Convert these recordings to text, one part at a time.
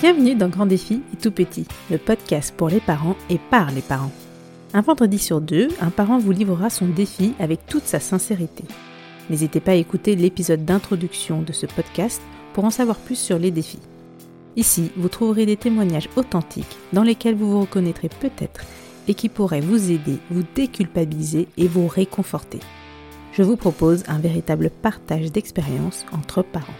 Bienvenue dans Grand Défi et Tout Petit, le podcast pour les parents et par les parents. Un vendredi sur deux, un parent vous livrera son défi avec toute sa sincérité. N'hésitez pas à écouter l'épisode d'introduction de ce podcast pour en savoir plus sur les défis. Ici, vous trouverez des témoignages authentiques dans lesquels vous vous reconnaîtrez peut-être et qui pourraient vous aider, vous déculpabiliser et vous réconforter. Je vous propose un véritable partage d'expériences entre parents.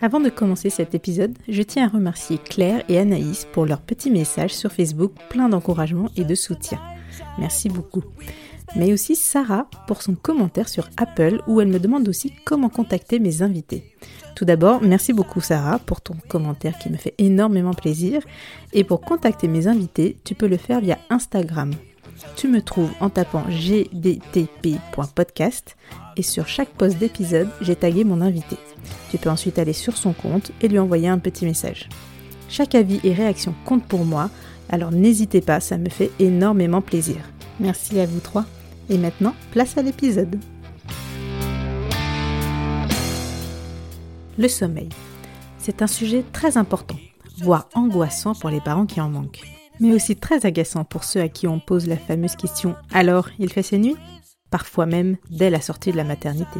Avant de commencer cet épisode, je tiens à remercier Claire et Anaïs pour leur petit message sur Facebook plein d'encouragement et de soutien. Merci beaucoup. Mais aussi Sarah pour son commentaire sur Apple où elle me demande aussi comment contacter mes invités. Tout d'abord, merci beaucoup Sarah pour ton commentaire qui me fait énormément plaisir. Et pour contacter mes invités, tu peux le faire via Instagram. Tu me trouves en tapant gdtp.podcast et sur chaque post d'épisode, j'ai tagué mon invité. Tu peux ensuite aller sur son compte et lui envoyer un petit message. Chaque avis et réaction compte pour moi, alors n'hésitez pas, ça me fait énormément plaisir. Merci à vous trois. Et maintenant, place à l'épisode. Le sommeil. C'est un sujet très important, voire angoissant pour les parents qui en manquent, mais aussi très agaçant pour ceux à qui on pose la fameuse question Alors, il fait ses nuits? Parfois même dès la sortie de la maternité.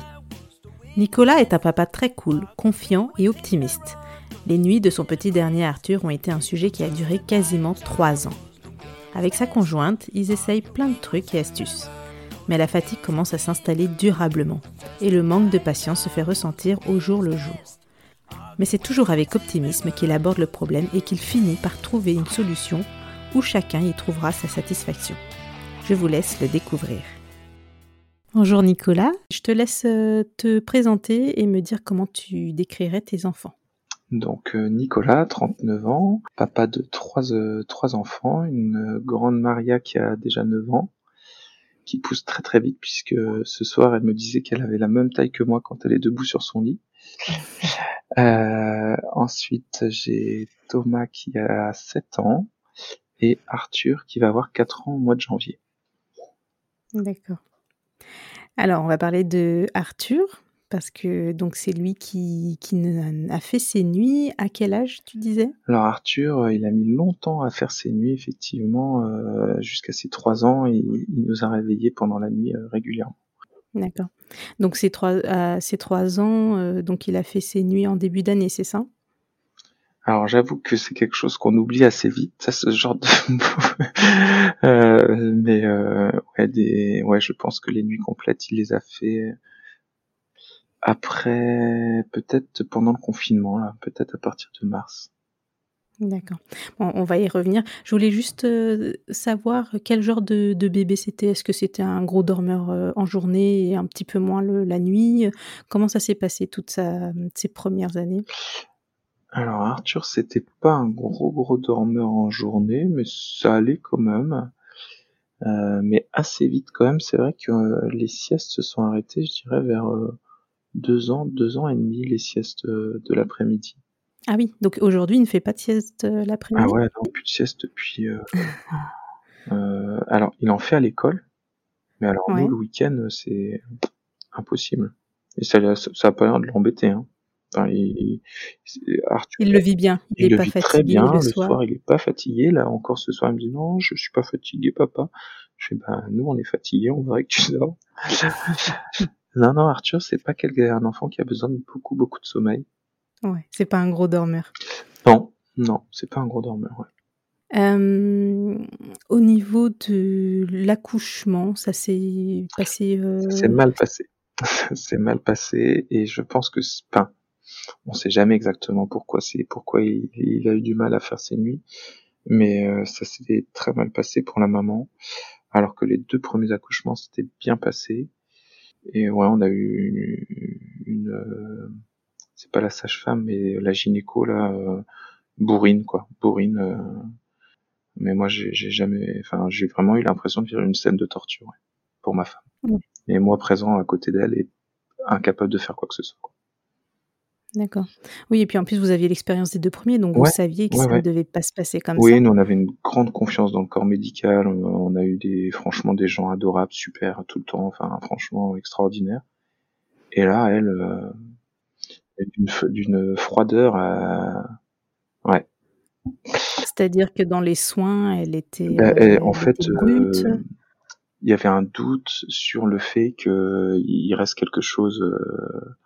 Nicolas est un papa très cool, confiant et optimiste. Les nuits de son petit dernier Arthur ont été un sujet qui a duré quasiment trois ans. Avec sa conjointe, ils essayent plein de trucs et astuces. Mais la fatigue commence à s'installer durablement et le manque de patience se fait ressentir au jour le jour. Mais c'est toujours avec optimisme qu'il aborde le problème et qu'il finit par trouver une solution où chacun y trouvera sa satisfaction. Je vous laisse le découvrir. Bonjour Nicolas, je te laisse euh, te présenter et me dire comment tu décrirais tes enfants. Donc euh, Nicolas, 39 ans, papa de trois, euh, enfants, une grande Maria qui a déjà 9 ans, qui pousse très très vite puisque ce soir elle me disait qu'elle avait la même taille que moi quand elle est debout sur son lit. ensuite j'ai Thomas qui a 7 ans et Arthur qui va avoir 4 ans au mois de janvier. D'accord. Alors, on va parler de Arthur, parce que donc c'est lui qui, qui a fait ses nuits. À quel âge, tu disais? Alors, Arthur, euh, il a mis longtemps à faire ses nuits, effectivement, euh, jusqu'à ses trois ans, et il nous a réveillés pendant la nuit euh, régulièrement. D'accord. Donc, ces trois, à ses trois ans, donc il a fait ses nuits en début d'année, c'est ça? Alors j'avoue que c'est quelque chose qu'on oublie assez vite, ça, ce genre de mais ouais, des, ouais, je pense que les nuits complètes, il les a fait après, peut-être pendant le confinement, là, peut-être à partir de mars. D'accord. Bon, on va y revenir. Je voulais juste euh, savoir quel genre de, de bébé c'était. Est-ce que c'était un gros dormeur euh, en journée et un petit peu moins le, la nuit? Comment ça s'est passé toutes ces premières années? Alors Arthur, c'était pas un gros gros dormeur en journée, mais ça allait quand même. Euh, mais assez vite quand même, c'est vrai que euh, les siestes se sont arrêtées, je dirais, vers euh, deux ans, deux ans et demi, les siestes de l'après-midi. Ah oui, donc aujourd'hui, il ne fait pas de sieste l'après-midi? Ah ouais, non, plus de sieste depuis... alors, il en fait à l'école, mais alors nous, le week-end, c'est impossible. Et ça, ça a pas l'air de l'embêter. Hein il, il le vit bien. Il, le pas vit fatigué très bien. Le, soir. il est pas fatigué. Là encore ce soir, il me dit non, je suis pas fatigué, papa. Je fais ben nous on est fatigué, on voudrait que tu dors. Non non, Arthur, c'est pas un enfant qui a besoin de beaucoup beaucoup de sommeil. Ouais, c'est pas un gros dormeur. Non, non, c'est pas un gros dormeur. Ouais. Euh, au niveau de l'accouchement, ça s'est passé. Euh... Ça s'est mal passé. c'est mal passé et je pense que, enfin, on sait jamais exactement pourquoi c'est pourquoi il, a eu du mal à faire ses nuits, mais euh, ça s'est très mal passé pour la maman, alors que les deux premiers accouchements s'étaient bien passés. Et ouais, on a eu une, euh, c'est pas la sage-femme, mais la gynéco là, euh, bourrine quoi, bourrine. mais moi j'ai jamais, enfin j'ai vraiment eu l'impression de vivre une scène de torture pour ma femme. Et moi présent à côté d'elle et incapable de faire quoi que ce soit. D'accord. Oui et puis en plus vous aviez l'expérience des 2 premiers donc vous saviez que ouais, ça ne devait pas se passer comme Oui, ça? nous on avait une grande confiance dans le corps médical, on a eu des franchement des gens adorables, super tout le temps, enfin franchement extraordinaires. Et là, elle, heu, d'une froideur, heu, ouais. C'est-à-dire que dans les soins, elle était, Bah, et en fait, heu, il y avait un doute sur le fait qu'il reste quelque chose, heu,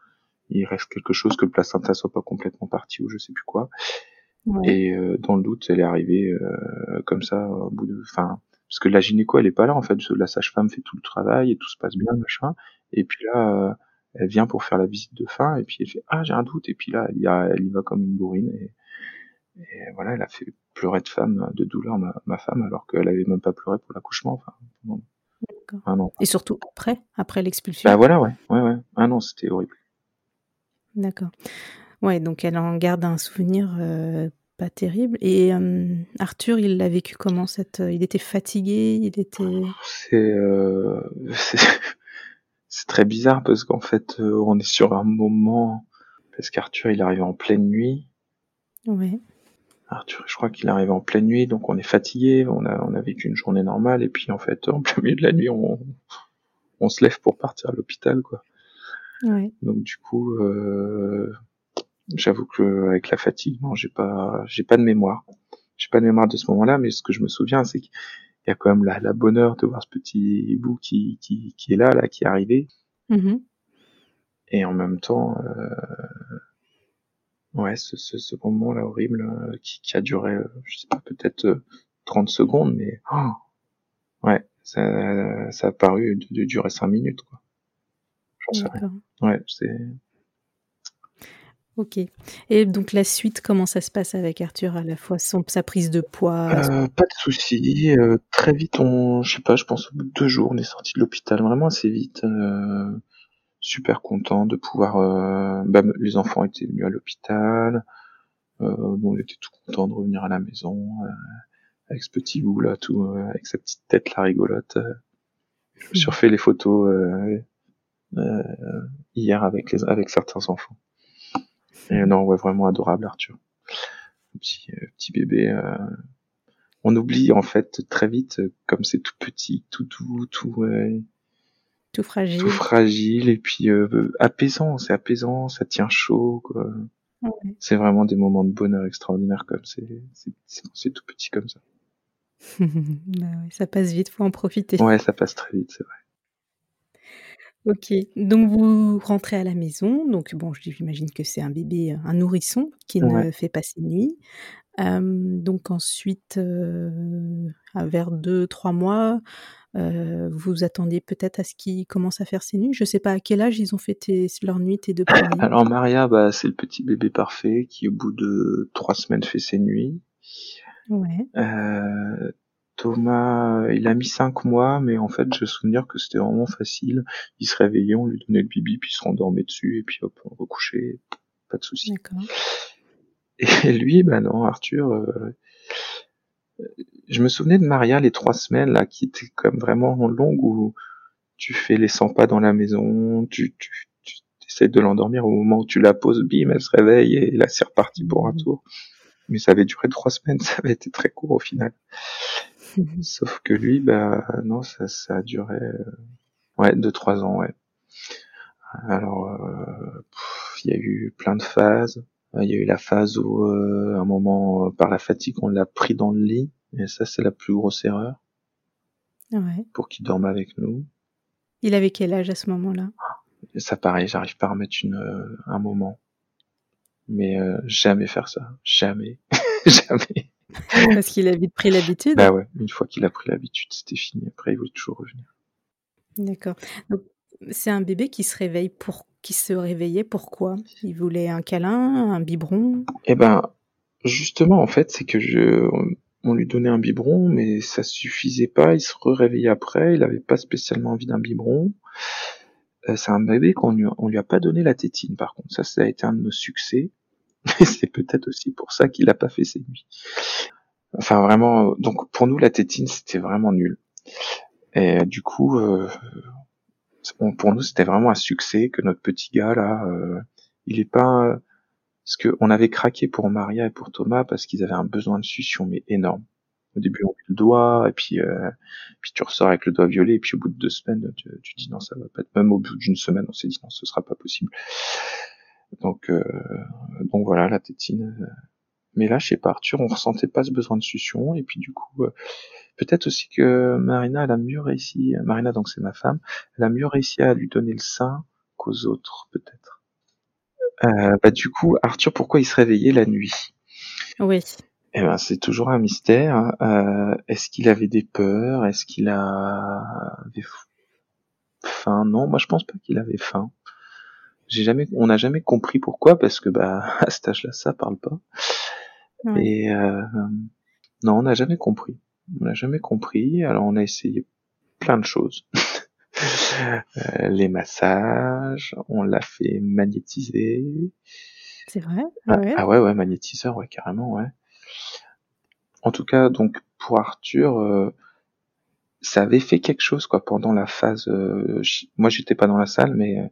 il reste quelque chose, que le placenta soit pas complètement parti ou je sais plus quoi. Ouais. Et heu, dans le doute, elle est arrivée, heu, comme ça au bout de enfin, parce que la gynéco elle est pas là en fait, la sage-femme fait tout le travail et tout se passe bien machin. Et puis là, heu, elle vient pour faire la visite de fin et puis elle fait: «Ah j'ai un doute» et puis là elle y a elle y va comme une bourrine et et voilà, elle a fait pleurer de femme de douleur ma ma femme alors qu'elle avait même pas pleuré pour l'accouchement, enfin. Ah non. Et surtout après? Après Bah l'expulsion? voilà ouais, ouais, ouais. Ah non, c'était horrible. D'accord. Ouais, donc elle en garde un souvenir, heu, pas terrible et hem, Arthur, il l'a vécu comment cette il était fatigué? Il était C'est, heu, c'est très bizarre parce qu'en fait, on est sur un moment parce qu'Arthur il est arrivé en pleine nuit. Ouais. Arthur, je crois qu'il est arrivé en pleine nuit, donc on est fatigué, on a on a vécu une journée normale et puis en fait, en plein milieu de la nuit, on on se lève pour partir à l'hôpital, quoi. Ouais. Donc du coup, heu, j'avoue qu'avec la fatigue, non, j'ai pas j'ai pas de mémoire. J'ai pas de mémoire de ce moment-là, mais ce que je me souviens, c'est qu'il y a quand même la la bonheur de voir ce petit bout qui qui qui est là là, qui est arrivé. Mmh mh. Et en même temps, heu, ouais, ce ce ce moment-là horrible, heu, qui qui a duré, heu, je sais pas, peut-être, heu, 30 secondes, mais ouais, ça ça a paru de durer 5 minutes, quoi. J'en sais rien. D'accord. Ouais, c'est OK. Et donc la suite, comment ça se passe avec Arthur? À la fois son sa prise de poids, Heu, pas de soucis, heu, très vite on je sais pas, je pense au bout de 2 jours, on est sortis de l'hôpital vraiment assez vite, heu, super content de pouvoir, heu, bah, les enfants étaient venus à l'hôpital, nous on était tout contents de revenir à la maison, heu, avec ce petit bout là tout, avec sa petite tête là rigolote. Je me suis refait les photos, hier avec les avec certains enfants. Et non, ouais, vraiment adorable Arthur. Petit, heu, petit bébé, heu, on oublie en fait très vite, comme c'est tout petit, tout doux, tout, Tout tout fragile. fragile et puis, heu, apaisant, c'est apaisant, ça tient chaud, quoi. Ouais. C'est vraiment des moments de bonheur extraordinaires comme c'est c'est c'est c'est tout petit comme ça. Bah ouais, ça passe vite, faut en profiter. Ouais, ça passe très vite, c'est vrai. OK, donc vous rentrez à la maison, donc bon, j'imagine que c'est un bébé, heu, un nourrisson qui Ouais. ne fait pas ses nuits. Donc ensuite, à vers 2-3 mois, heu, vous attendiez peut-être à ce qu'il commence à faire ses nuits? Je sais pas à quel âge ils ont fait tes leurs nuits, tes 2 premiers? Alors Maria, bah, c'est le petit bébé parfait qui au bout de 3 semaines fait ses nuits. Ouais. Thomas, il a mis 5 mois, mais en fait, j'ai souvenir que c'était vraiment facile. Il se réveillait, on lui donnait le bibi, puis il se rendormait dessus et puis hop, on recouchait, pas de souci. Et lui, bah non, Arthur, heu je me souvenais de Maria les 3 semaines là, qui étaient comme vraiment longues où tu fais les 100 pas dans la maison, tu tu essaies de l'endormir au moment où tu la poses, bim, elle se réveille et là c'est reparti pour un Mmh mh. tour. Mais ça avait duré 3 semaines, ça avait été très court au final. Sauf que lui, bah non, ça ça a duré, heu, ouais 2-3 ans, ouais. Alors, heu, il y a eu plein de phases. Il y a eu la phase où, heu, à un moment, par la fatigue, on l'a pris dans le lit et ça, c'est la plus grosse erreur. Ouais. Pour qu'il dorme avec nous. Il avait quel âge à ce moment-là? Ça pareil, j'arrive pas à remettre une, heu, un moment. Mais, jamais faire ça, jamais, jamais. Parce qu'il a vite pris l'habitude? Bah ouais, une fois qu'il a pris l'habitude, c'était fini. Après, il voulait toujours revenir. D'accord. Donc c'est un bébé qui se réveille pour qui se réveillait pourquoi? Il voulait un câlin, un biberon? Et ben, justement, en fait, c'est que je on lui donnait un biberon, mais ça suffisait pas, il se re-réveillait après, il avait pas spécialement envie d'un biberon. Heu, c'est un bébé qu'on lui on lui a pas donné la tétine par contre, ça, ça a été un de nos succès. Et c'est peut-être aussi pour ça qu'il a pas fait ses nuits. Enfin vraiment, donc pour nous la tétine, c'était vraiment nul. Et du coup, heu, pour nous, c'était vraiment un succès que notre petit gars là, heu, il ait pas Parce que on avait craqué pour Maria et pour Thomas parce qu'ils avaient un besoin de succion mais énorme. Au début, on met le doigt, et puis, euh, puis tu ressors avec le doigt violet, et puis au bout de deux semaines, tu, tu dis non, ça va pas être. Même au bout d'une semaine, on s'est dit non, ce sera pas possible. Donc, euh, donc voilà, la tétine. Euh. Mais là, chez pas, Arthur, on ressentait pas ce besoin de succion, et puis du coup, euh, peut-être aussi que Marina, elle a mieux réussi. Marina, donc c'est ma femme, elle a mieux réussi à lui donner le sein qu'aux autres, peut-être. Euh, bah du coup, Arthur, pourquoi il se réveillait la nuit? Oui. Eh ben, c'est toujours un mystère. Euh, est-ce qu'il avait des peurs? Est-ce qu'il avait faim? Non, moi je pense pas qu'il avait faim. J'ai jamais, on n'a jamais compris pourquoi, parce que bah à cet âge-là, ça parle pas. Et euh, non, on n'a jamais compris. On n'a jamais compris. Alors on a essayé plein de choses. Euh, les massages, on l'a fait magnétiser. C'est vrai? Ah, ah, ouais, ouais, magnétiseur, ouais, carrément, ouais. En tout cas, donc pour Arthur, euh, ça avait fait quelque chose quoi pendant la phase. Euh, moi, j'étais pas dans la salle, mais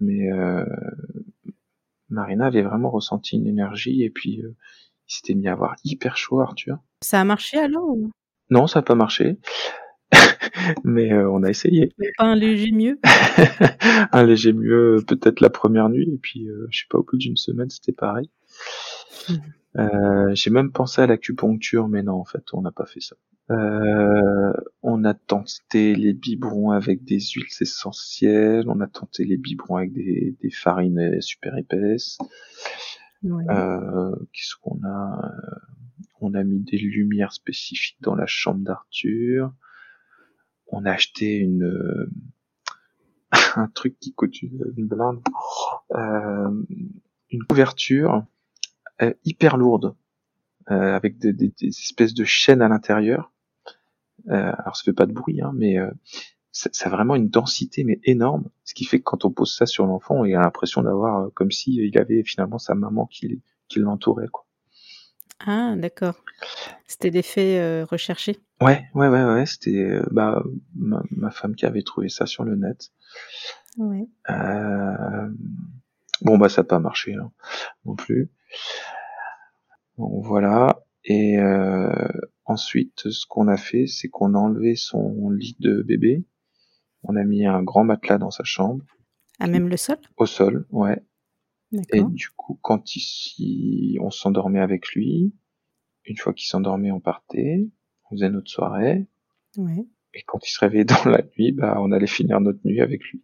mais euh, Marina avait vraiment ressenti une énergie et puis il s'était mis à avoir hyper chaud, Arthur. Ça a marché alors Non, ça a pas marché. mais on a essayé. pas un léger mieux? Un léger mieux, peut-être la première nuit, et puis je sais pas, au bout d'une semaine, c'était pareil. Euh, j'ai même pensé à l'acupuncture, mais non, en fait, on n'a pas fait ça. Euh, on a tenté les biberons avec des huiles essentielles, on a tenté les biberons avec des, des farines super épaisses. Euh, Qu'est-ce qu'on a? On a mis des lumières spécifiques dans la chambre d'Arthur. On a acheté une un truc qui coûte une, une blinde, euh, une couverture euh, hyper lourde, euh, avec des, des, des, espèces de chaînes à l'intérieur. Euh, alors ça fait pas de bruit, hein, mais ça, ça, a vraiment une densité mais énorme, ce qui fait que quand on pose ça sur l'enfant, il a l'impression d'avoir comme si il avait finalement sa maman qui, qui l'entourait, quoi. Ah, d'accord. C'était l'effet euh, recherché. Ouais, ouais, ouais, ouais. C'était bah ma, ma, femme qui avait trouvé ça sur le net. Ouais. Euh, bon bah ça n'a pas marché hein, non plus. Donc voilà. Et euh, ensuite, ce qu'on a fait, c'est qu'on a enlevé son lit de bébé. On a mis un grand matelas dans sa chambre. À même le sol? Au sol, ouais. Et du coup, quand ici, on s'endormait avec lui. Une fois qu'il s'endormait, on partait. On faisait notre soirée. Ouais. Et quand il se réveillait dans la nuit, bah, on allait finir notre nuit avec lui.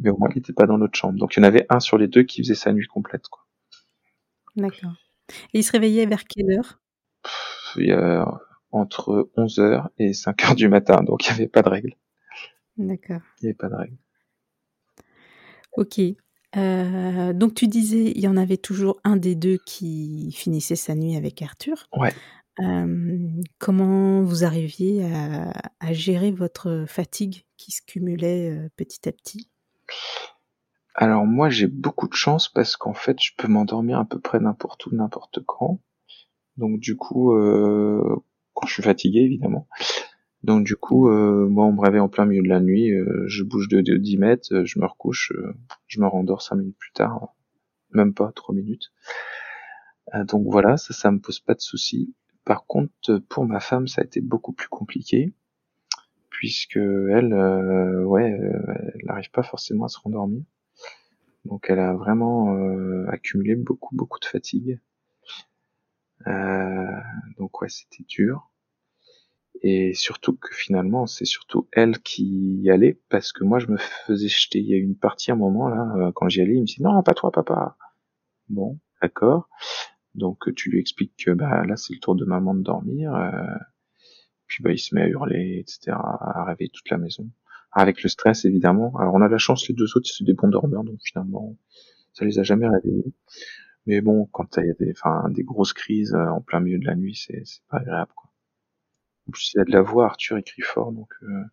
Mais au moins, il n'était pas dans notre chambre. Donc, il y en avait un sur les deux qui faisait sa nuit complète, quoi. D'accord. Et il se réveillait vers quelle heure? Il y a entre 11h et 5h du matin, donc il n'y avait pas de règle. D'accord. Il n'y avait pas de règle. Ok. Euh, donc tu disais, il y en avait toujours un des deux qui finissait sa nuit avec Arthur. Ouais. Euh, comment vous arriviez à, à, gérer votre fatigue qui se cumulait euh, petit à petit? Alors moi j'ai beaucoup de chance parce qu'en fait je peux m'endormir à peu près n'importe où, n'importe quand. Donc du coup, euh, quand je suis fatigué évidemment. Donc du coup, euh, moi on me réveille en plein milieu de la nuit, euh, je bouge de, 10 mètres, je me recouche, je me rendors 5 minutes plus tard, même pas 3 minutes. donc voilà, ça ça me pose pas de soucis. Par contre pour ma femme ça a été beaucoup plus compliqué puisque elle, ouais, elle n'arrive pas forcément à se rendormir. Donc elle a vraiment euh, accumulé beaucoup beaucoup de fatigue. Euh, donc ouais, c'était dur. Et surtout que finalement, c'est surtout elle qui y allait parce que moi je me faisais jeter. Il y a une partie, un moment là, euh, quand j'y allais, il me dit non, pas toi, papa. Bon, d'accord. Donc tu lui expliques que bah là c'est le tour de maman de dormir. Euh, bah il se met à hurler, etc., à rêver toute la maison avec le stress évidemment. Alors on a la chance les deux autres c'est des bons dormeurs donc finalement ça les a jamais réveillés. Mais bon quand il y a des enfin des grosses crises euh, en plein milieu de la nuit c'est c'est pas agréable quoi. En plus il y a de la voix Arthur écrit fort donc euh...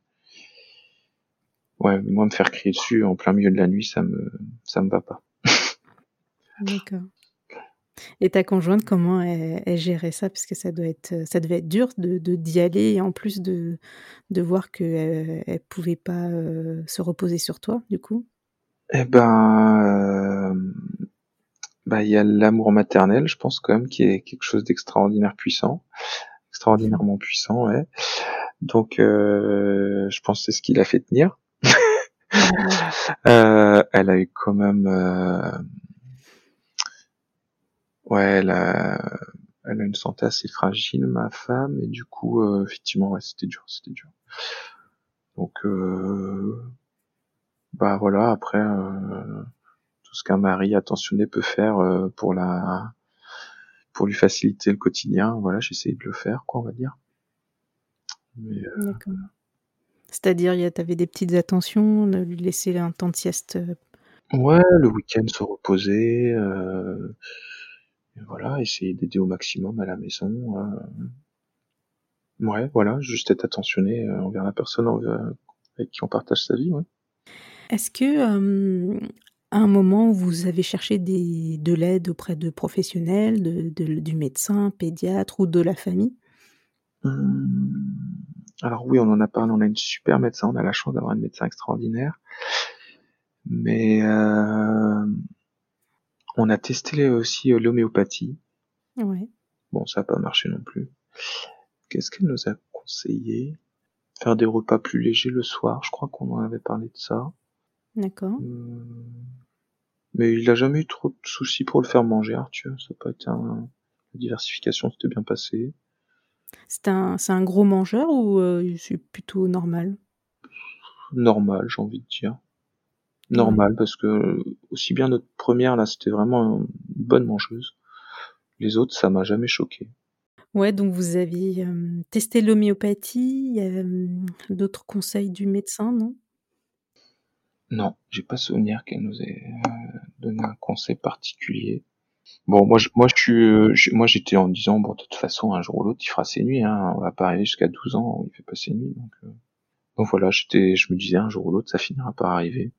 ouais moi me faire crier dessus en plein milieu de la nuit ça me ça me va pas. D'accord. Et ta conjointe, comment elle, gérait ça? Parce que ça doit être, ça devait être dur de d'y aller et en plus de, de voir qu'elle elle pouvait pas se reposer sur toi, du coup? Eh ben, bah il y a l'amour maternel, je pense quand même, qui est quelque chose d'extraordinaire puissant, extraordinairement puissant, ouais. Donc, euh, je pense que c'est ce qui l'a fait tenir. euh, elle a eu quand même, euh, ouais, elle a, elle a une santé assez fragile, ma femme, et du coup, euh, effectivement, ouais, c'était dur, c'était dur. Donc, euh, bah voilà, après, euh, tout ce qu'un mari attentionné peut faire euh, pour la, pour lui faciliter le quotidien, voilà, j'essaye de le faire, quoi, on va dire. Mais, euh, D'accord. C'est-à-dire, il y a tu avais des petites attentions, de lui laisser un temps de sieste, heu ouais, le week-end se reposer, euh, et voilà, essayer d'aider au maximum à la maison. euh. Ouais, voilà, juste être attentionné euh, envers la personne avec qui on partage sa vie, ouais. Est-ce que, à un moment, vous avez cherché des de l'aide auprès de professionnels, de de du médecin, pédiatre ou de la famille? Hum, Alors oui, on en a parlé, on a une super médecin, on a la chance d'avoir une médecin extraordinaire. Mais euh, on a testé aussi euh, l'homéopathie. Ouais, Bon, ça n'a pas marché non plus. Qu'est-ce qu'elle nous a conseillé? Faire des repas plus légers le soir, je crois qu'on en avait parlé de ça. d'accord. Hum, Mais il a jamais eu trop de soucis pour le faire manger, Arthur. Ça n'a pas été un... La diversification s'était bien passée. C'est un c'est un gros mangeur ou, heu, c'est plutôt normal? Normal, j'ai envie de dire. Ouais. Normal, parce que aussi bien notre première, là, c'était vraiment une bonne mangeuse. Les autres, ça m'a jamais choqué. Ouais, donc vous aviez, hem, testé l'homéopathie, il y a, hem, d'autres conseils du médecin, non? Non, j'ai pas souvenir qu'elle nous ait euh, donné un conseil particulier. Bon, moi, je, moi, je suis, euh, moi, j'étais en disant, bon, de toute façon, un jour ou l'autre, il fera ses nuits, hein. On va pas arriver jusqu'à 12 ans il fait pas ses nuits, donc, euh, donc voilà, j'étais, je me disais, un jour ou l'autre, ça finira par arriver.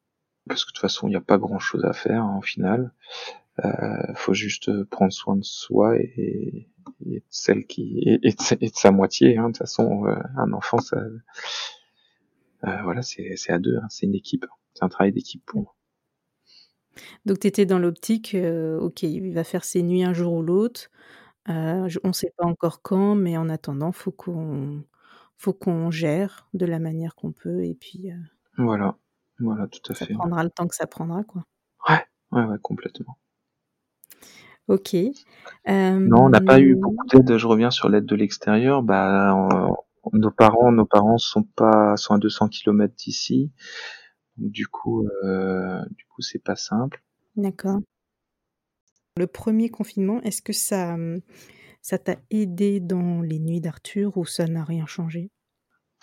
Parce que de toute façon, il n'y a pas grand chose à faire, hein, au final. Euh, faut juste euh, prendre soin de soi et, et de celle qui, et, et de, sa- et de sa moitié, hein. De toute façon, euh, un enfant, ça, euh, voilà, c'est, à deux, hein. C'est une équipe. C'est un travail d'équipe pour moi. Donc tu étais dans l'optique, OK, il va faire ses nuits un jour ou l'autre, on sait pas encore quand, mais en attendant, faut qu'on faut qu'on gère de la manière qu'on peut et puis, Voilà. Voilà, tout à ça fait. prendra le temps que ça prendra, quoi. Ouais, ouais, ouais, complètement. OK. Non, on n'a pas eu beaucoup d'aide. Je reviens sur l'aide de l'extérieur. Bah, on- nos parents, nos parents sont pas, sont à 200 kilomètres d'ici. Donc, du coup, euh, du coup, c'est pas simple. d'accord. Le 1er confinement, est-ce que ça, ça t'a aidé dans les nuits d'Arthur ou ça n'a rien changé?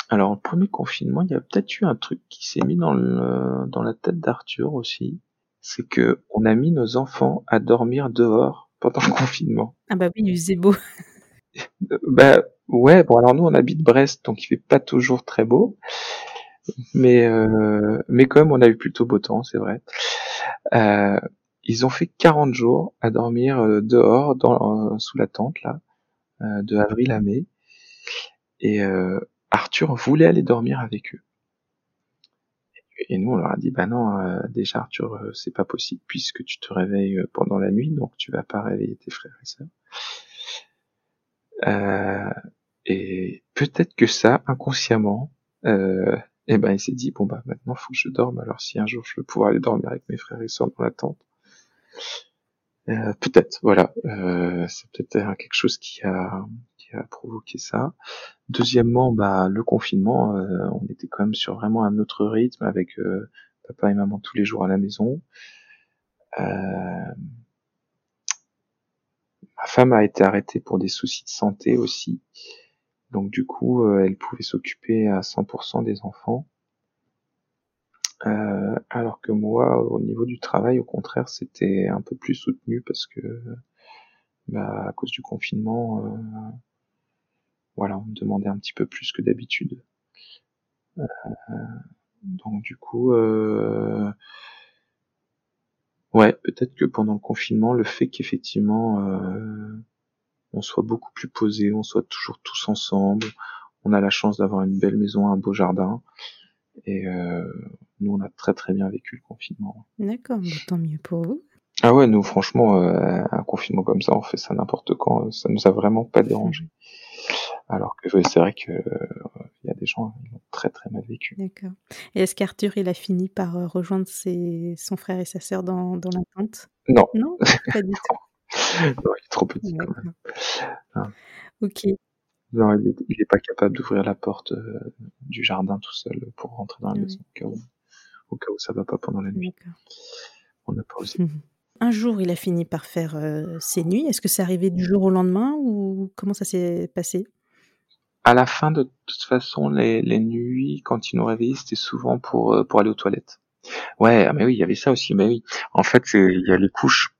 Alors, le premier confinement, il y a peut-être eu un truc qui s'est mis dans le, dans la tête d'Arthur aussi. C'est que on a mis nos enfants à dormir dehors pendant le confinement. Ah bah oui, il faisait beau. Euh, Bah, ouais, bon, alors nous, on habite Brest, donc il fait pas toujours très beau. Mais, euh, mais quand même, on a eu plutôt beau temps, c'est vrai. Euh, ils ont fait 40 jours à dormir euh, dehors, dans, euh, sous la tente, là, euh, de avril à mai. Et euh, Arthur voulait aller dormir avec eux. Et nous, on leur a dit, bah non, euh, déjà Arthur, euh, c'est pas possible puisque tu te réveilles euh, pendant la nuit, donc tu vas pas réveiller tes frères et sœurs. Euh, et peut-être que ça, inconsciemment, euh, et ben il s'est dit, bon bah maintenant, faut que je dorme. Alors si un jour je veux pouvoir aller dormir avec mes frères et sœurs dans la tente, peut-être, voilà, c'est peut-être quelque chose qui a a provoqué ça. Deuxièmement, bah le confinement, euh, on était quand même sur vraiment un autre rythme avec euh, papa et maman tous les jours à la maison. Euh, ma femme a été arrêtée pour des soucis de santé aussi, donc du coup, euh, elle pouvait s'occuper à 100% des enfants. Euh, alors que moi, au niveau du travail, au contraire, c'était un peu plus soutenu parce que, bah, à cause du confinement, euh, voilà, on me demandait un petit peu plus que d'habitude. Euh, donc du coup, euh, ouais, peut-être que pendant le confinement, le fait qu'effectivement euh, on soit beaucoup plus posé, on soit toujours tous ensemble, on a la chance d'avoir une belle maison, un beau jardin, et euh, nous on a très très bien vécu le confinement. D'accord, tant mieux pour vous. Ah ouais, nous franchement, euh, un confinement comme ça, on fait ça n'importe quand, ça nous a vraiment pas dérangé. Alors que c'est vrai que il y a des gens qui l'ont très très mal vécu. D'accord. Et est-ce qu'Arthur, il a fini par rejoindre ses, son frère et sa sœur dans, dans la tente Non. Non, pas du tout. non, il est trop petit quand même. Ah. Ok. Non, il est, pas capable d'ouvrir la porte euh, du jardin tout seul pour rentrer dans la maison au cas où, au cas où ça va pas pendant la nuit. On n'a pas osé. Un jour, il a fini par faire euh, ses nuits. Est-ce que c'est arrivé du jour au lendemain ou comment ça s'est passé? À la fin, de toute façon, les, les nuits, quand il nous réveillait, c'était souvent pour euh, pour aller aux toilettes. Ouais, ah, mais oui, il y avait ça aussi. Mais oui, en fait, il y a les couches.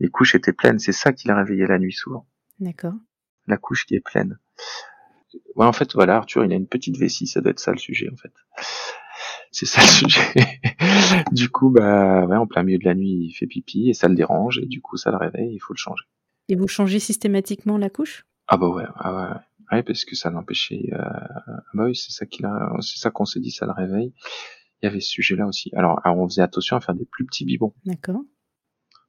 Les couches étaient pleines. C'est ça qui l'a réveillé la nuit souvent. D'accord. La couche qui est pleine. Ouais, en fait, voilà, Arthur, il a une petite vessie. Ça doit être ça le sujet, en fait c'est ça le sujet. du coup, bah ouais, en plein milieu de la nuit, il fait pipi et ça le dérange et du coup, ça le réveille, il faut le changer. Et vous changez systématiquement la couche? Ah bah ouais, ah ouais, ouais, parce que ça l'empêchait. Euh... Bah oui, c'est ça qu'il a, c'est ça qu'on s'est dit, ça le réveille. Il y avait ce sujet-là aussi. Alors, on faisait attention à faire des plus petits bibons. D'accord.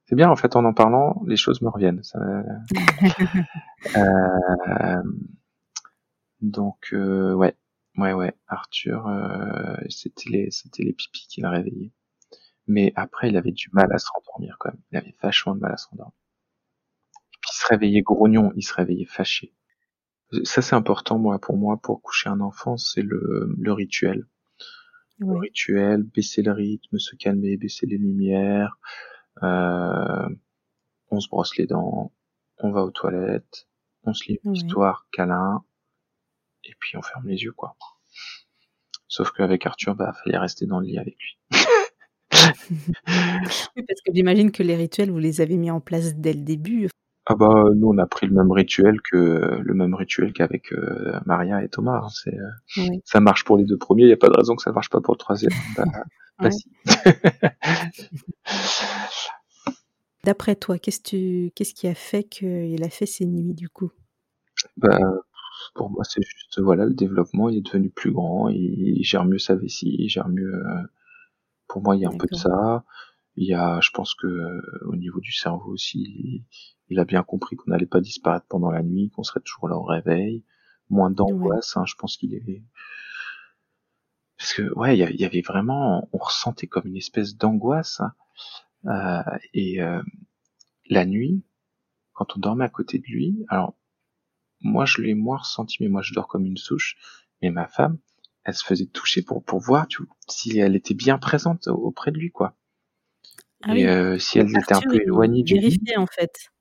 C'est bien, en fait, en en parlant, les choses me reviennent. Ça... euh... Donc, euh, ouais, Ouais, ouais, Arthur, euh, c'était les, c'était les pipis qui l'a réveillé. Mais après, il avait du mal à se rendormir quand même. Il avait vachement de mal à se rendormir. Et puis il se réveillait grognon, il se réveillait fâché. Ça, c'est important, moi, pour moi, pour coucher un enfant, c'est le, le rituel. Le rituel, baisser le rythme, se calmer, baisser les lumières. Euh, on se brosse les dents, on va aux toilettes, on se lit une histoire, câlin, et puis on ferme les yeux, quoi. Sauf qu'avec Arthur, bah, fallait rester dans le lit avec lui. parce que j'imagine que les rituels, vous les avez mis en place dès le début. Ah bah nous on a pris le même rituel que le même rituel qu'avec euh, Maria et Thomas. Hein. C'est euh, ça marche pour les deux premiers, il n'y a pas de raison que ça ne marche pas pour le troisième. Bah, bah si. D'après toi, qu'est-ce, tu... qu'est-ce qui a fait qu'il a fait ses nuits du coup? Bah, pour moi, c'est juste, voilà, le développement, il est devenu plus grand, il gère mieux sa vessie, il gère mieux, euh, pour moi, il y a un peu de ça. Il y a, je pense que, euh, au niveau du cerveau aussi, il, a bien compris qu'on n'allait pas disparaître pendant la nuit, qu'on serait toujours là au réveil. Moins d'angoisse, hein, je pense qu'il est, parce que, ouais, il y avait vraiment, on ressentait comme une espèce d'angoisse, hein. euh, et, la nuit, quand on dormait à côté de lui, alors, moi je l'ai moins ressenti, mais moi je dors comme une souche. Mais ma femme, elle se faisait toucher pour pour voir tu, si elle était bien présente auprès de lui, quoi. Ah et euh, si elle était un peu éloignée du vérifiait en fait.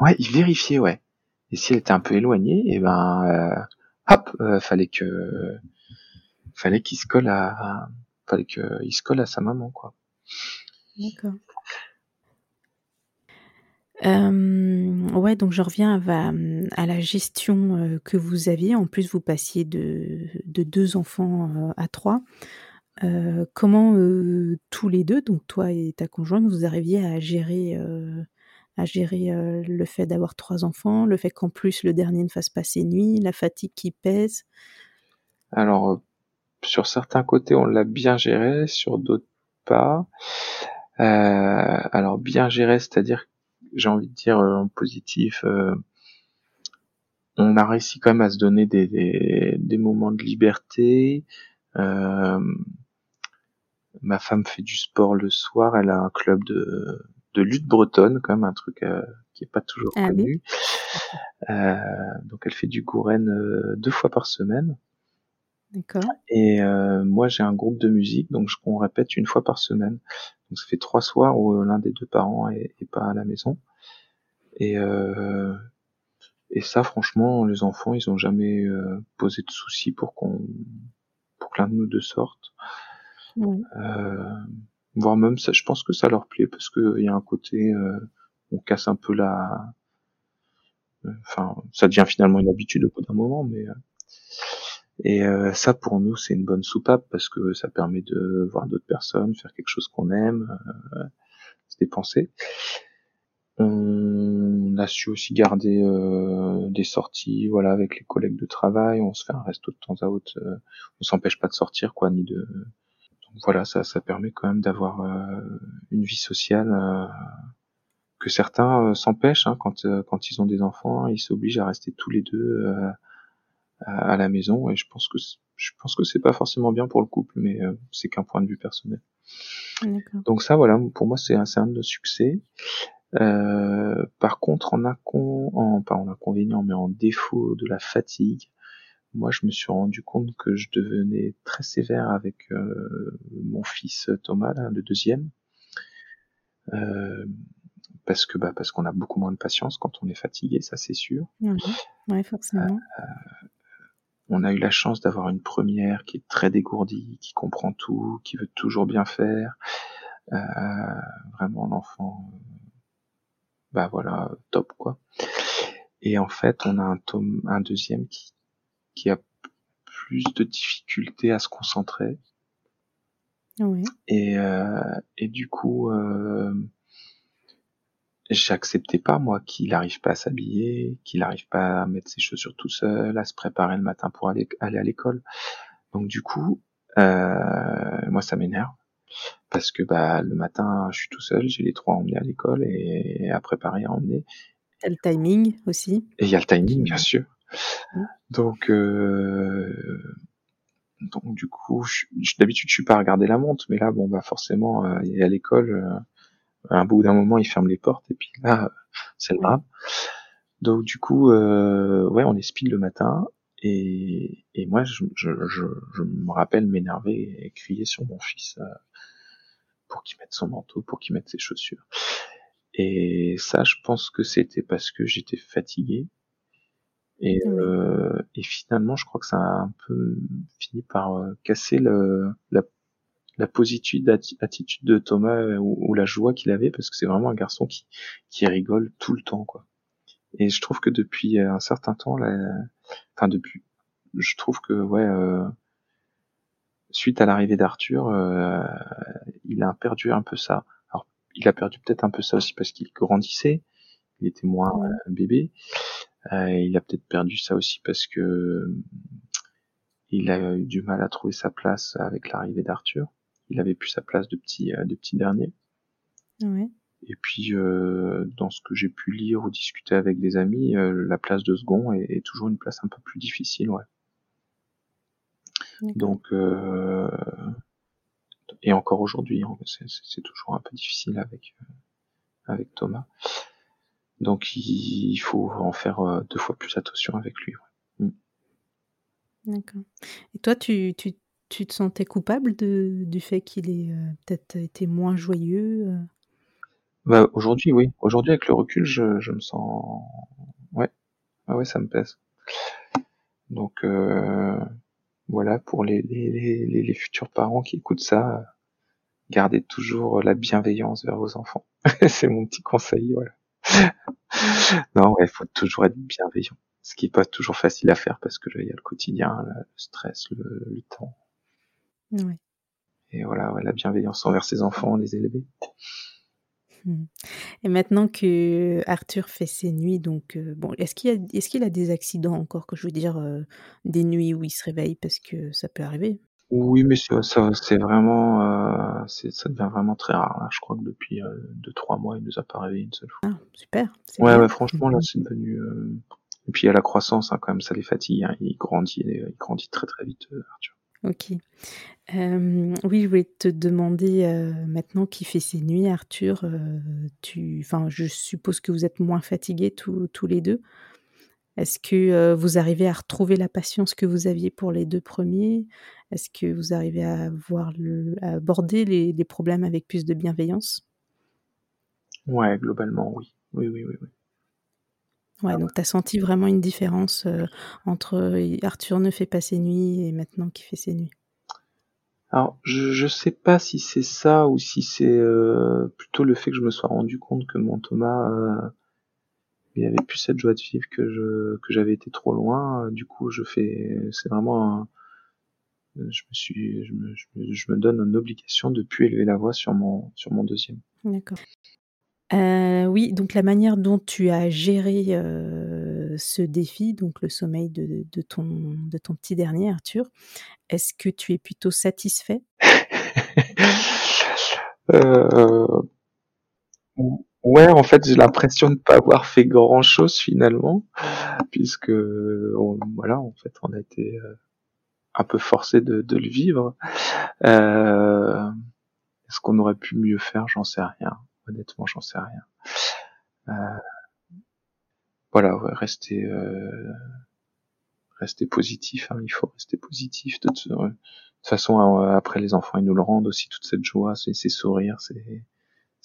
Ouais, il vérifiait, ouais. Et si elle était un peu éloignée, et eh ben, euh, hop, euh, fallait que, fallait qu'il se colle à, qu'il se colle à sa maman, quoi. D'accord. Euh, ouais, donc je reviens à, à la gestion euh, que vous aviez. En plus, vous passiez de, de deux enfants à trois. Comment tous les deux, donc toi et ta conjointe, vous arriviez à gérer, à gérer le fait d'avoir trois enfants, le fait qu'en plus le dernier ne fasse pas ses nuits, la fatigue qui pèse Alors, sur certains côtés, on l'a bien géré, sur d'autres pas. alors bien géré, c'est-à-dire j'ai envie de dire euh, en positif, euh, on a réussi quand même à se donner des, des, moments de liberté. Euh, ma femme fait du sport le soir, elle a un club de, de lutte bretonne, quand même un truc qui est pas toujours ah connu. donc elle fait du gourène deux fois par semaine. D'accord. Et moi j'ai un groupe de musique, donc on répète une fois par semaine. Donc ça fait trois soirs où l'un des deux parents est, est pas à la maison. Et, euh, et ça, franchement, les enfants, ils ont jamais euh, posé de soucis pour qu'on, pour que l'un de nous deux sorte. Euh, voire même, ça, je pense que ça leur plaît parce qu'il y a un côté, euh, on casse un peu la, enfin, ça devient finalement une habitude au bout d'un moment, mais et euh, ça pour nous c'est une bonne soupape parce que ça permet de voir d'autres personnes, faire quelque chose qu'on aime, euh, se dépenser. On a su aussi garder euh, des sorties, voilà, avec les collègues de travail. On se fait un resto de temps à autre. Euh, on s'empêche pas de sortir, quoi, ni de. Voilà, ça, ça permet quand même d'avoir euh, une vie sociale que certains s'empêchent hein, quand quand ils ont des enfants, ils s'obligent à rester tous les deux à, la maison et je pense que je pense que c'est pas forcément bien pour le couple, mais c'est qu'un point de vue personnel. Donc ça, voilà, pour moi, c'est un, un de nos succès. Euh, par contre, en, en, pas en inconvénient, mais en défaut de la fatigue, moi, je me suis rendu compte que je devenais très sévère avec euh, mon fils Thomas, là, le deuxième, euh, parce que bah, parce qu'on a beaucoup moins de patience quand on est fatigué, ça c'est sûr. Ouais, forcément. Euh, on a eu la chance d'avoir une première qui est très dégourdie, qui comprend tout, qui veut toujours bien faire. Euh, vraiment l'enfant, bah voilà, top quoi. Et en fait, on a un tome, un deuxième qui, qui a plus de difficultés à se concentrer. Oui. Et, euh, et du coup, euh, j'acceptais pas moi qu'il n'arrive pas à s'habiller, qu'il n'arrive pas à mettre ses chaussures tout seul, à se préparer le matin pour aller, aller à l'école. Donc du coup, euh, moi ça m'énerve parce que bah le matin je suis tout seul, j'ai les trois à emmener à l'école et à préparer à emmener. Il y a le timing aussi. Et il y a le timing bien sûr. Mmh. Donc euh, donc du coup, d'habitude je suis pas à regarder la montre, mais là bon bah forcément euh, à l'école. Euh, à un bout d'un moment, il ferme les portes et puis là, c'est le drame. Donc du coup, euh, ouais, on est speed le matin et, et moi, je, je, je, me rappelle m'énerver et crier sur mon fils euh, pour qu'il mette son manteau, pour qu'il mette ses chaussures. Et ça, je pense que c'était parce que j'étais fatigué. Et, euh, et finalement, je crois que ça a un peu fini par euh, casser le, la la positive attitude de Thomas euh, ou, la joie qu'il avait parce que c'est vraiment un garçon qui, qui rigole tout le temps quoi. Et je trouve que depuis euh, un certain temps là, enfin depuis, je trouve que ouais, euh, suite à l'arrivée d'Arthur, euh, il a perdu un peu ça. Alors il a perdu peut-être un peu ça aussi parce qu'il grandissait, il était moins bébé. Il a peut-être perdu ça aussi parce que il a eu du mal à trouver sa place avec l'arrivée d'Arthur il avait plus sa place de petit, euh, de petit dernier. Ouais. Et puis, euh, dans ce que j'ai pu lire ou discuter avec des amis, euh, la place de second est, est, toujours une place un peu plus difficile, ouais. Donc, euh, et encore aujourd'hui, hein, c'est toujours un peu difficile avec avec Thomas. Donc, il, faut en faire deux fois plus attention avec lui. Mm. D'accord. Et toi, tu, tu tu te sentais coupable de du fait qu'il ait, euh, peut-être été moins joyeux, euh? Bah, aujourd'hui, oui. Aujourd'hui, avec le recul, je je me sens ouais. Ah ouais, ça me pèse. Donc heu, voilà, pour les les les les futurs parents qui écoutent ça, gardez toujours la bienveillance vers vos enfants. C'est mon petit conseil, voilà. Non, ouais, faut toujours être bienveillant. Ce qui est pas toujours facile à faire parce que, il y a le quotidien, le stress, le le temps. Et voilà, la bienveillance envers ses enfants, les élever. Mmh. Et maintenant que Arthur fait ses nuits, donc euh, bon, est-ce qu'il a, est-ce qu'il a des accidents encore, que je veux dire, euh, des nuits où il se réveille parce que ça peut arriver. Oui, mais ça, c'est vraiment, euh, ça devient vraiment très rare. Je crois que depuis 2-3 mois, il nous a pas réveillé une seule fois. Ah, super. Ouais, ouais, franchement, là, c'est devenu. Et puis il y a la croissance, hein, quand même, ça les fatigue. Hein. Il grandit, il grandit très très vite, Arthur. Ok. oui, je voulais te demander maintenant qui fait ses nuits, Arthur. tu, enfin, je suppose que vous êtes moins fatigués tous, tous les deux. Est-ce que vous arrivez à retrouver la patience que vous aviez pour les deux premiers? Est-ce que vous arrivez à, voir le, à aborder les, les, problèmes avec plus de bienveillance? Ouais, globalement, oui. Oui, oui, oui. oui. Ouais, ah donc tu as senti vraiment une différence euh, entre Arthur ne fait pas ses nuits et maintenant qui fait ses nuits? Alors, je, je sais pas si c'est ça ou si c'est euh, plutôt le fait que je me sois rendu compte que mon Thomas, il avait plus cette joie de vivre que je que j'avais été trop loin. Du coup, je fais, c'est vraiment, je me suis, je me, je me, donne une obligation de plus élever la voix sur mon sur mon deuxième. D'accord. Euh, oui, donc la manière dont tu as géré, euh, ce défi, donc le sommeil de de ton de ton petit dernier Arthur, est-ce que tu es plutôt satisfait? Euh, Ouais, en fait, j'ai l'impression de ne pas avoir fait grand chose finalement, puisque voilà, en fait, on a été euh, un peu forcé de, le vivre. Euh, est-ce qu'on aurait pu mieux faire? J'en sais rien. Honnêtement, j'en sais rien. Euh, voilà, rester, rester positif. Hein, il faut rester positif. De, toute façon, après les enfants, ils nous le rendent aussi toute cette joie, ces, ces sourires, ces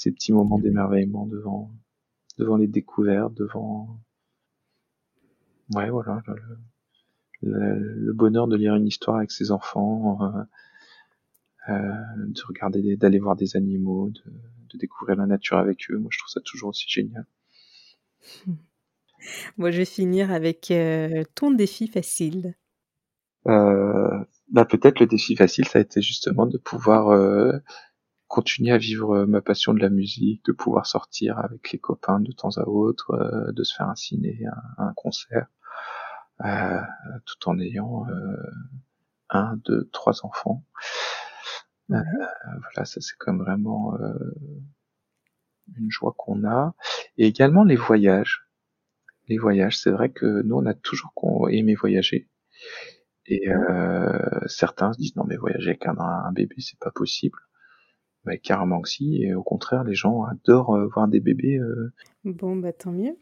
ces petits moments d'émerveillement devant, devant les découvertes, devant, ouais, voilà, le, bonheur de lire une histoire avec ses enfants, euh, euh, de regarder, d'aller voir des animaux, de, découvrir la nature avec eux. Moi, je trouve ça toujours aussi génial. Moi, je vais finir avec euh, ton défi facile. bah peut-être le défi facile, ça a été justement de pouvoir continuer à vivre euh, ma passion de la musique, de pouvoir sortir avec les copains de temps à autre, euh, de se faire un ciné, un, concert, euh, tout en ayant un, deux, trois enfants. voilà, ça c'est comme vraiment une joie qu'on a. Et également les voyages. Les voyages, c'est vrai que nous on a toujours aimé voyager. Et certains se disent non mais voyager avec un, un bébé c'est pas possible. Bah, carrément que si, et au contraire, les gens adorent euh, voir des bébés. Euh. Bon, bah tant mieux.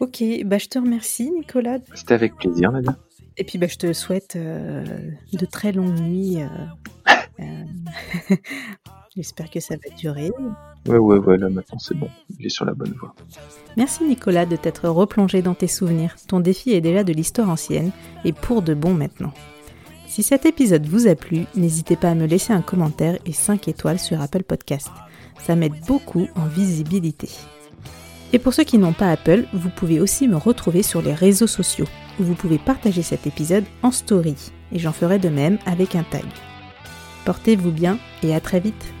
Ok, bah je te remercie Nicolas. C'était avec plaisir Nadia. Et puis bah, je te souhaite euh, de très longues nuits. J'espère que ça va durer. Ouais, ouais, ouais, là maintenant c'est bon, il est sur la bonne voie. Merci Nicolas de t'être replongé dans tes souvenirs. Ton défi est déjà de l'histoire ancienne et pour de bon maintenant. Si cet épisode vous a plu, n'hésitez pas à me laisser un commentaire et 5 étoiles sur Apple Podcast. Ça m'aide beaucoup en visibilité. Et pour ceux qui n'ont pas Apple, vous pouvez aussi me retrouver sur les réseaux sociaux, où vous pouvez partager cet épisode en story, et j'en ferai de même avec un tag. Portez-vous bien et à très vite